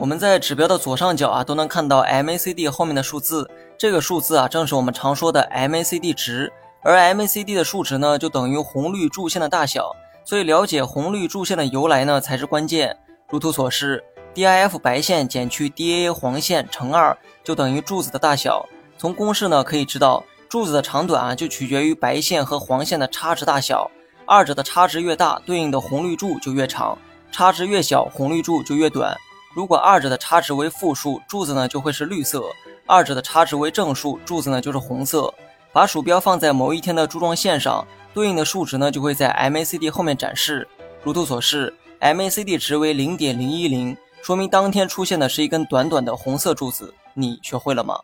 我们在指标的左上角啊都能看到 MACD 后面的数字，这个数字啊正是我们常说的 MACD 值，而 MACD 的数值呢就等于红绿柱线的大小，所以了解红绿柱线的由来呢才是关键。如图所示，DIF 白线减去 DAA 黄线乘二就等于柱子的大小。从公式呢可以知道，柱子的长短啊就取决于白线和黄线的差值大小，二者的差值越大，对应的红绿柱就越长；差值越小，红绿柱就越短。如果二者的差值为负数，柱子呢就会是绿色；二者的差值为正数，柱子呢就是红色。把鼠标放在某一天的柱状线上，对应的数值呢就会在 MACD 后面展示。如图所示，MACD 值为零点零一零，说明当天出现的是一根短短的红色柱子。你学会了吗？